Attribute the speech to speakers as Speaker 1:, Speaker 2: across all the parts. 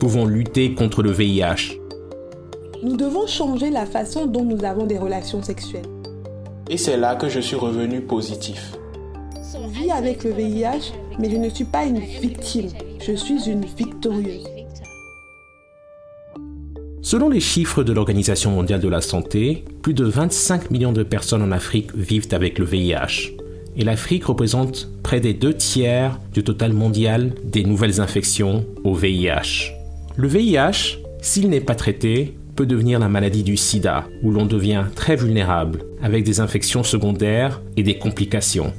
Speaker 1: pouvons lutter contre le VIH.
Speaker 2: Nous devons changer la façon dont nous avons des relations sexuelles.
Speaker 3: Et c'est là que je suis revenu positif.
Speaker 2: Je vis avec le VIH, mais je ne suis pas une victime, je suis une victorieuse.
Speaker 1: Selon les chiffres de l'Organisation mondiale de la santé, plus de 25 millions de personnes en Afrique vivent avec le VIH. Et l'Afrique représente près des deux tiers du total mondial des nouvelles infections au VIH. Le VIH, s'il n'est pas traité, peut devenir la maladie du sida, où l'on devient très vulnérable, avec des infections secondaires et des complications.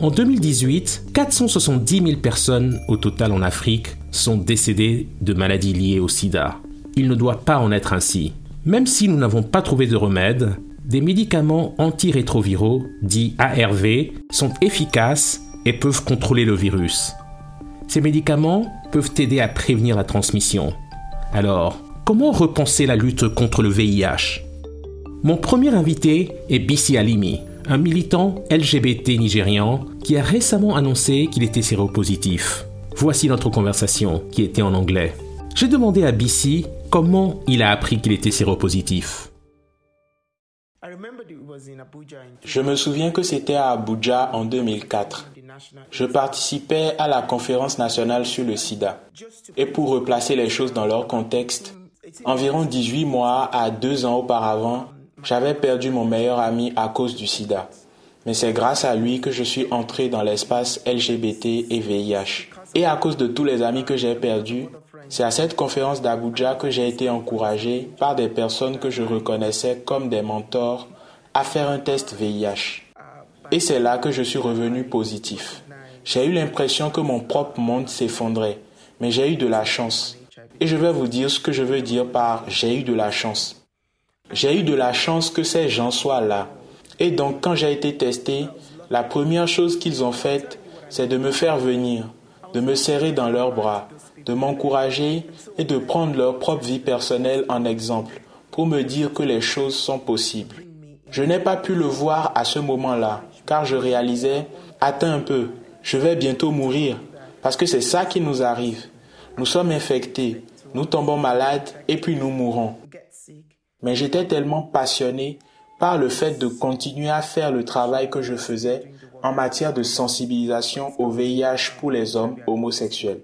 Speaker 1: En 2018, 470 000 personnes au total en Afrique sont décédées de maladies liées au sida. Il ne doit pas en être ainsi. Même si nous n'avons pas trouvé de remède, des médicaments antirétroviraux, dits ARV, sont efficaces et peuvent contrôler le virus. Ces médicaments peuvent aider à prévenir la transmission. Alors, comment repenser la lutte contre le VIH Mon premier invité est Bissi Alimi, un militant LGBT nigérian qui a récemment annoncé qu'il était séropositif. Voici notre conversation qui était en anglais. J'ai demandé à Bissi comment il a appris qu'il était séropositif.
Speaker 3: Je me souviens que c'était à Abuja en 2004. Je participais à la conférence nationale sur le sida. Et pour replacer les choses dans leur contexte, environ 18 mois à 2 ans auparavant, j'avais perdu mon meilleur ami à cause du sida. Mais c'est grâce à lui que je suis entré dans l'espace LGBT et VIH. Et à cause de tous les amis que j'ai perdus, c'est à cette conférence d'Abuja que j'ai été encouragé par des personnes que je reconnaissais comme des mentors à faire un test VIH. Et c'est là que je suis revenu positif. J'ai eu l'impression que mon propre monde s'effondrait, mais j'ai eu de la chance. Et je vais vous dire ce que je veux dire par j'ai eu de la chance. J'ai eu de la chance que ces gens soient là. Et donc quand j'ai été testé, la première chose qu'ils ont faite, c'est de me faire venir, de me serrer dans leurs bras, de m'encourager et de prendre leur propre vie personnelle en exemple pour me dire que les choses sont possibles. Je n'ai pas pu le voir à ce moment-là, car je réalisais, attends un peu, je vais bientôt mourir, parce que c'est ça qui nous arrive. Nous sommes infectés, nous tombons malades et puis nous mourons. Mais j'étais tellement passionné par le fait de continuer à faire le travail que je faisais en matière de sensibilisation au VIH pour les hommes homosexuels.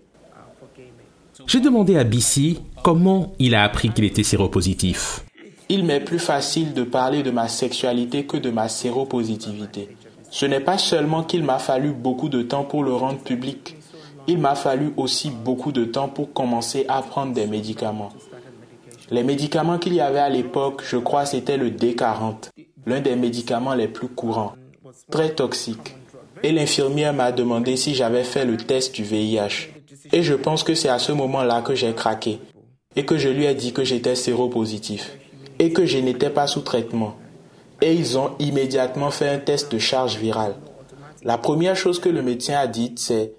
Speaker 1: J'ai demandé à Bissi comment il a appris qu'il était séropositif.
Speaker 3: Il m'est plus facile de parler de ma sexualité que de ma séropositivité. Ce n'est pas seulement qu'il m'a fallu beaucoup de temps pour le rendre public, il m'a fallu aussi beaucoup de temps pour commencer à prendre des médicaments. Les médicaments qu'il y avait à l'époque, je crois, c'était le D40, l'un des médicaments les plus courants, très toxique. Et l'infirmière m'a demandé si j'avais fait le test du VIH. Et je pense que c'est à ce moment-là que j'ai craqué et que je lui ai dit que j'étais séropositif et que je n'étais pas sous traitement. Et ils ont immédiatement fait un test de charge virale. La première chose que le médecin a dit, c'est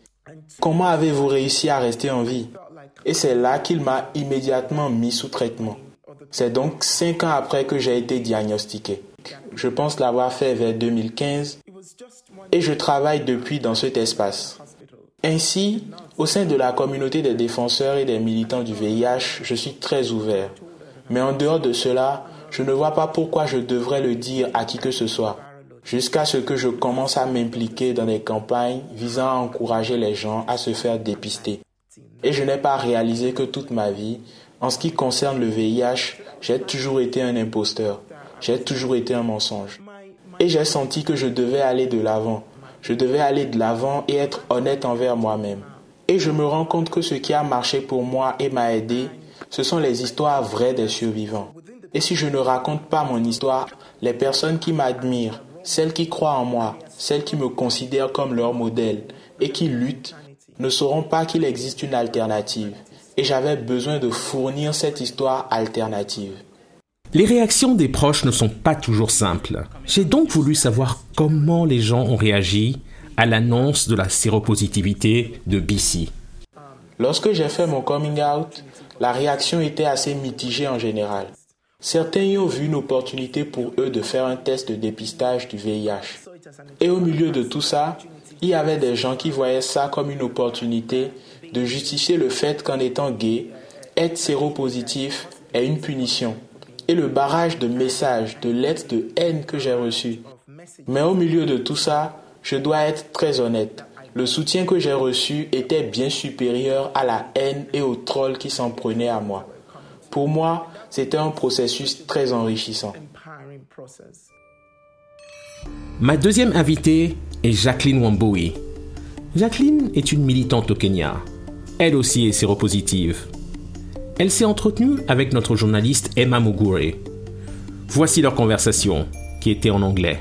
Speaker 3: Comment avez-vous réussi à rester en vie? Et c'est là qu'il m'a immédiatement mis sous traitement. C'est donc cinq ans après que j'ai été diagnostiqué. Je pense l'avoir fait vers 2015 et je travaille depuis dans cet espace. Ainsi, au sein de la communauté des défenseurs et des militants du VIH, je suis très ouvert. Mais en dehors de cela, je ne vois pas pourquoi je devrais le dire à qui que ce soit, jusqu'à ce que je commence à m'impliquer dans des campagnes visant à encourager les gens à se faire dépister. Et je n'ai pas réalisé que toute ma vie, en ce qui concerne le VIH, j'ai toujours été un imposteur, j'ai toujours été un mensonge. Et j'ai senti que je devais aller de l'avant, je devais aller de l'avant et être honnête envers moi-même. Et je me rends compte que ce qui a marché pour moi et m'a aidé, ce sont les histoires vraies des survivants. Et si je ne raconte pas mon histoire, les personnes qui m'admirent, celles qui croient en moi, celles qui me considèrent comme leur modèle et qui luttent, ne sauront pas qu'il existe une alternative et j'avais besoin de fournir cette histoire alternative.
Speaker 1: Les réactions des proches ne sont pas toujours simples. J'ai donc voulu savoir comment les gens ont réagi à l'annonce de la séropositivité de BC.
Speaker 3: Lorsque j'ai fait mon coming out, la réaction était assez mitigée en général. Certains y ont vu une opportunité pour eux de faire un test de dépistage du VIH. Et au milieu de tout ça, il y avait des gens qui voyaient ça comme une opportunité de justifier le fait qu'en étant gay, être séropositif est une punition. Et le barrage de messages, de lettres de haine que j'ai reçus. Mais au milieu de tout ça, je dois être très honnête. Le soutien que j'ai reçu était bien supérieur à la haine et aux trolls qui s'en prenaient à moi. Pour moi, c'était un processus très enrichissant.
Speaker 1: Ma deuxième invitée est Jacqueline Wamboui. Jacqueline est une militante au Kenya. Elle aussi est séropositive. Elle s'est entretenue avec notre journaliste Emma Mugure. Voici leur conversation, qui était en anglais.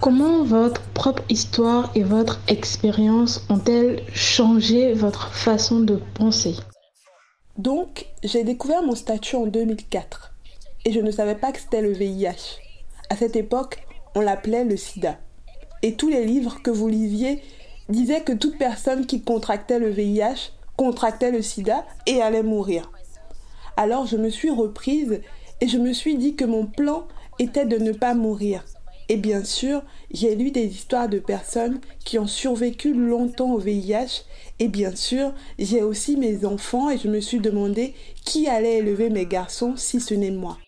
Speaker 4: Comment votre propre histoire et votre expérience ont-elles changé votre façon de penser?
Speaker 2: Donc, j'ai découvert mon statut en 2004 et je ne savais pas que c'était le VIH. À cette époque, on l'appelait le sida. Et tous les livres que vous lisiez disaient que toute personne qui contractait le VIH contractait le sida et allait mourir. Alors je me suis reprise et je me suis dit que mon plan était de ne pas mourir. Et bien sûr, j'ai lu des histoires de personnes qui ont survécu longtemps au VIH. Et bien sûr, j'ai aussi mes enfants et je me suis demandé qui allait élever mes garçons si ce n'est moi.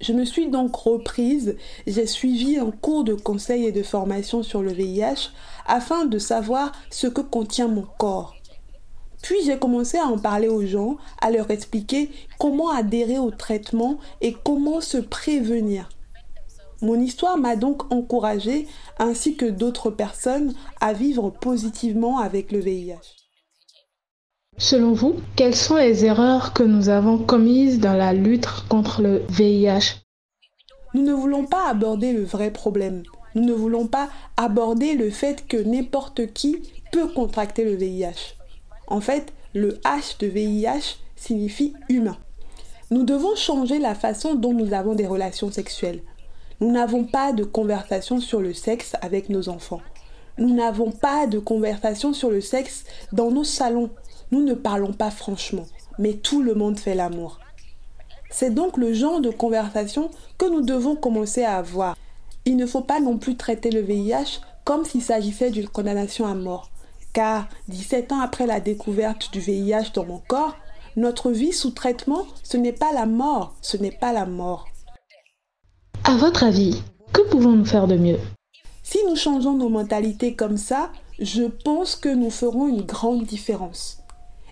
Speaker 2: Je me suis donc reprise, j'ai suivi un cours de conseil et de formation sur le VIH afin de savoir ce que contient mon corps. Puis j'ai commencé à en parler aux gens, à leur expliquer comment adhérer au traitement et comment se prévenir. Mon histoire m'a donc encouragée, ainsi que d'autres personnes, à vivre positivement avec le VIH.
Speaker 4: Selon vous, quelles sont les erreurs que nous avons commises dans la lutte contre le VIH
Speaker 2: Nous ne voulons pas aborder le vrai problème. Nous ne voulons pas aborder le fait que n'importe qui peut contracter le VIH. En fait, le H de VIH signifie humain. Nous devons changer la façon dont nous avons des relations sexuelles. Nous n'avons pas de conversation sur le sexe avec nos enfants. Nous n'avons pas de conversation sur le sexe dans nos salons nous ne parlons pas franchement, mais tout le monde fait l'amour. C'est donc le genre de conversation que nous devons commencer à avoir. Il ne faut pas non plus traiter le VIH comme s'il s'agissait d'une condamnation à mort, car 17 ans après la découverte du VIH dans mon corps, notre vie sous traitement, ce n'est pas la mort, ce n'est pas la mort.
Speaker 4: À votre avis, que pouvons-nous faire de mieux?
Speaker 2: Si nous changeons nos mentalités comme ça, je pense que nous ferons une grande différence.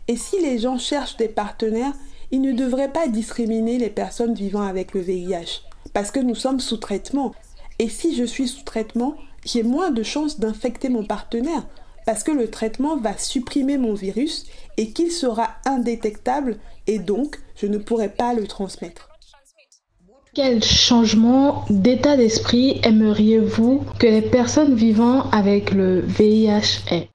Speaker 2: Et si les gens cherchent des partenaires, ils ne devraient pas discriminer les personnes vivant avec le VIH, parce que nous sommes sous traitement. Et si je suis sous traitement, j'ai moins de chances d'infecter mon partenaire, parce que le traitement va supprimer mon virus et qu'il sera indétectable, et donc je ne pourrai pas le transmettre.
Speaker 4: Quel changement d'état d'esprit aimeriez-vous que les personnes vivant avec le VIH aient?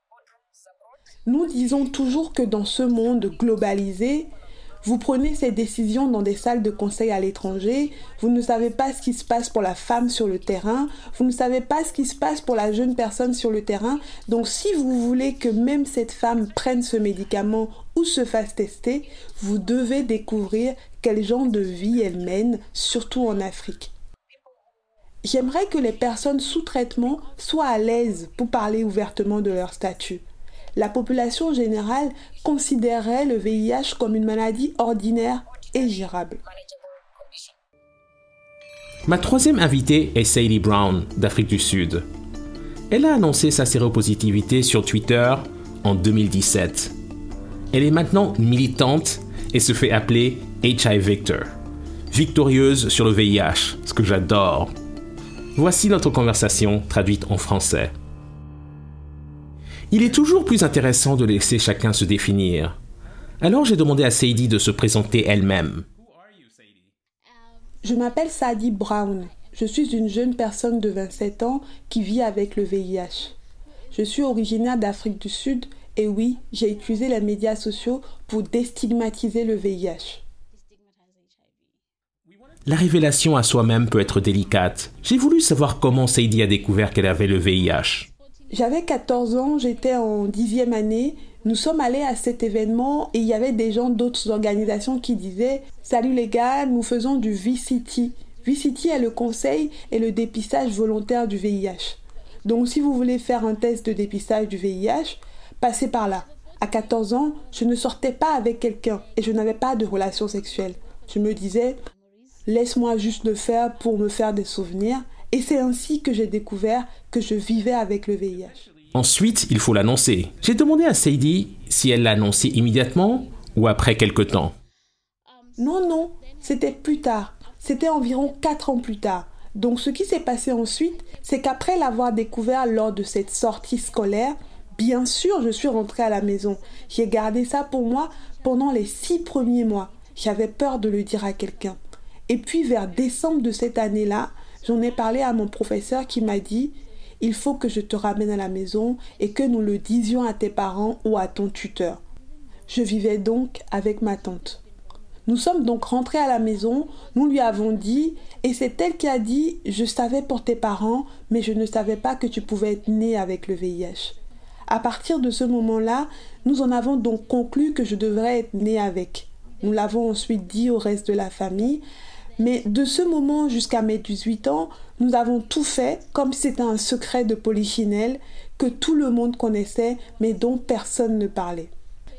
Speaker 2: Nous disons toujours que dans ce monde globalisé, vous prenez ces décisions dans des salles de conseil à l'étranger, vous ne savez pas ce qui se passe pour la femme sur le terrain, vous ne savez pas ce qui se passe pour la jeune personne sur le terrain. Donc si vous voulez que même cette femme prenne ce médicament ou se fasse tester, vous devez découvrir quel genre de vie elle mène, surtout en Afrique. J'aimerais que les personnes sous traitement soient à l'aise pour parler ouvertement de leur statut la population générale considérait le VIH comme une maladie ordinaire et gérable.
Speaker 1: Ma troisième invitée est Sadie Brown d'Afrique du Sud. Elle a annoncé sa séropositivité sur Twitter en 2017. Elle est maintenant militante et se fait appeler HIV Victor. Victorieuse sur le VIH, ce que j'adore. Voici notre conversation traduite en français. Il est toujours plus intéressant de laisser chacun se définir. Alors j'ai demandé à Sadie de se présenter elle-même.
Speaker 2: Je m'appelle Sadie Brown. Je suis une jeune personne de 27 ans qui vit avec le VIH. Je suis originaire d'Afrique du Sud Et oui, j'ai utilisé les médias sociaux pour déstigmatiser le VIH.
Speaker 1: La révélation à soi-même peut être délicate. J'ai voulu savoir comment Sadie a découvert qu'elle avait le VIH.
Speaker 2: J'avais 14 ans, j'étais en dixième année. Nous sommes allés à cet événement et il y avait des gens d'autres organisations qui disaient Salut les gars, nous faisons du VCT. VCT est le conseil et le dépistage volontaire du VIH. Donc si vous voulez faire un test de dépistage du VIH, passez par là. À 14 ans, je ne sortais pas avec quelqu'un et je n'avais pas de relation sexuelle. Je me disais, laisse-moi juste le faire pour me faire des souvenirs. Et c'est ainsi que j'ai découvert que je vivais avec le VIH.
Speaker 1: Ensuite, il faut l'annoncer. J'ai demandé à Sadie si elle l'annonçait immédiatement ou après quelque temps.
Speaker 2: Non, non, c'était plus tard. C'était environ 4 ans plus tard. Donc ce qui s'est passé ensuite, c'est qu'après l'avoir découvert lors de cette sortie scolaire, bien sûr je suis rentrée à la maison. J'ai gardé ça pour moi pendant les six premiers mois. J'avais peur de le dire à quelqu'un. Et puis vers décembre de cette année-là, j'en ai parlé à mon professeur qui m'a dit il faut que je te ramène à la maison et que nous le disions à tes parents ou à ton tuteur. Je vivais donc avec ma tante. Nous sommes donc rentrés à la maison, nous lui avons dit, et c'est elle qui a dit Je savais pour tes parents, mais je ne savais pas que tu pouvais être né avec le VIH. À partir de ce moment-là, nous en avons donc conclu que je devrais être né avec. Nous l'avons ensuite dit au reste de la famille, mais de ce moment jusqu'à mes 18 ans, nous avons tout fait comme c'était un secret de polichinelle que tout le monde connaissait mais dont personne ne parlait.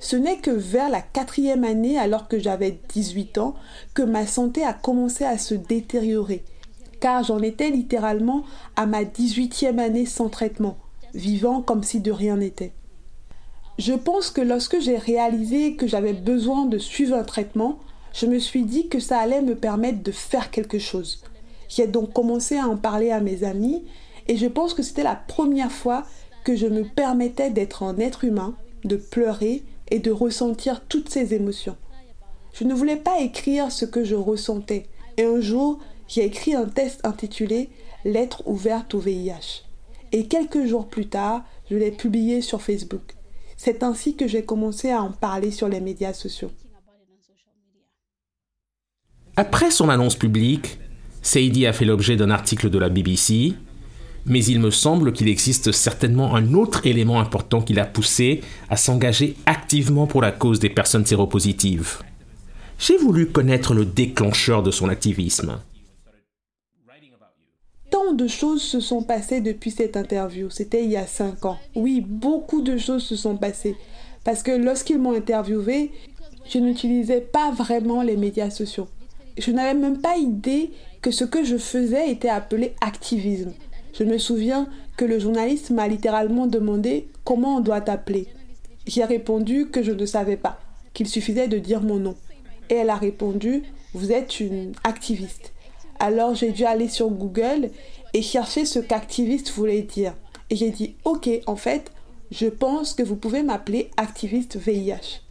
Speaker 2: Ce n'est que vers la quatrième année, alors que j'avais 18 ans, que ma santé a commencé à se détériorer, car j'en étais littéralement à ma 18e année sans traitement, vivant comme si de rien n'était. Je pense que lorsque j'ai réalisé que j'avais besoin de suivre un traitement, je me suis dit que ça allait me permettre de faire quelque chose. J'ai donc commencé à en parler à mes amis et je pense que c'était la première fois que je me permettais d'être un être humain, de pleurer, et de ressentir toutes ces émotions. Je ne voulais pas écrire ce que je ressentais. Et un jour, j'ai écrit un test intitulé Lettre ouverte au VIH. Et quelques jours plus tard, je l'ai publié sur Facebook. C'est ainsi que j'ai commencé à en parler sur les médias sociaux.
Speaker 1: Après son annonce publique, Sadie a fait l'objet d'un article de la BBC mais il me semble qu'il existe certainement un autre élément important qui l'a poussé à s'engager activement pour la cause des personnes séropositives. J'ai voulu connaître le déclencheur de son activisme.
Speaker 2: Tant de choses se sont passées depuis cette interview. C'était il y a cinq ans. Oui, beaucoup de choses se sont passées. Parce que lorsqu'ils m'ont interviewé, je n'utilisais pas vraiment les médias sociaux. Je n'avais même pas idée que ce que je faisais était appelé activisme. Je me souviens que le journaliste m'a littéralement demandé comment on doit t'appeler. J'ai répondu que je ne savais pas, qu'il suffisait de dire mon nom. Et elle a répondu Vous êtes une activiste. Alors j'ai dû aller sur Google et chercher ce qu'activiste voulait dire. Et j'ai dit Ok, en fait, je pense que vous pouvez m'appeler activiste VIH.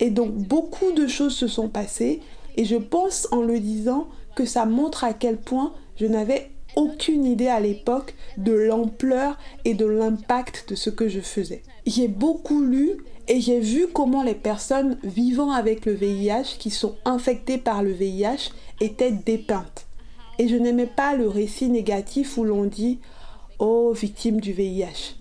Speaker 2: Et donc beaucoup de choses se sont passées et je pense en le disant que ça montre à quel point je n'avais aucune idée à l'époque de l'ampleur et de l'impact de ce que je faisais. J'ai beaucoup lu et j'ai vu comment les personnes vivant avec le VIH qui sont infectées par le VIH étaient dépeintes. Et je n'aimais pas le récit négatif où l'on dit Oh, victime du VIH.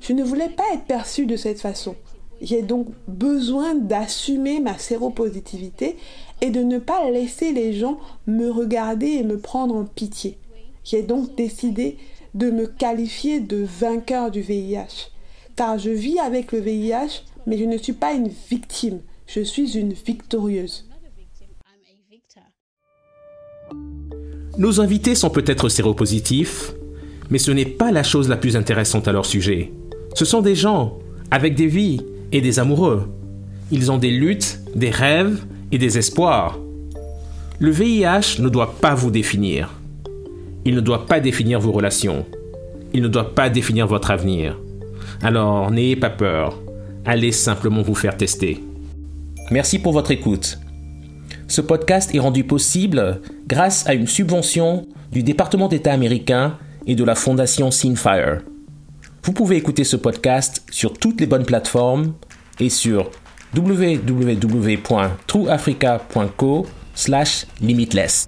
Speaker 2: Je ne voulais pas être perçue de cette façon. J'ai donc besoin d'assumer ma séropositivité et de ne pas laisser les gens me regarder et me prendre en pitié. J'ai donc décidé de me qualifier de vainqueur du VIH. Car je vis avec le VIH, mais je ne suis pas une victime, je suis une victorieuse.
Speaker 1: Nos invités sont peut-être séropositifs, mais ce n'est pas la chose la plus intéressante à leur sujet. Ce sont des gens avec des vies et des amoureux. Ils ont des luttes, des rêves et des espoirs. Le VIH ne doit pas vous définir. Il ne doit pas définir vos relations. Il ne doit pas définir votre avenir. Alors, n'ayez pas peur. Allez simplement vous faire tester. Merci pour votre écoute. Ce podcast est rendu possible grâce à une subvention du département d'État américain et de la fondation Sinfire. Vous pouvez écouter ce podcast sur toutes les bonnes plateformes et sur www.trueafrica.co/limitless.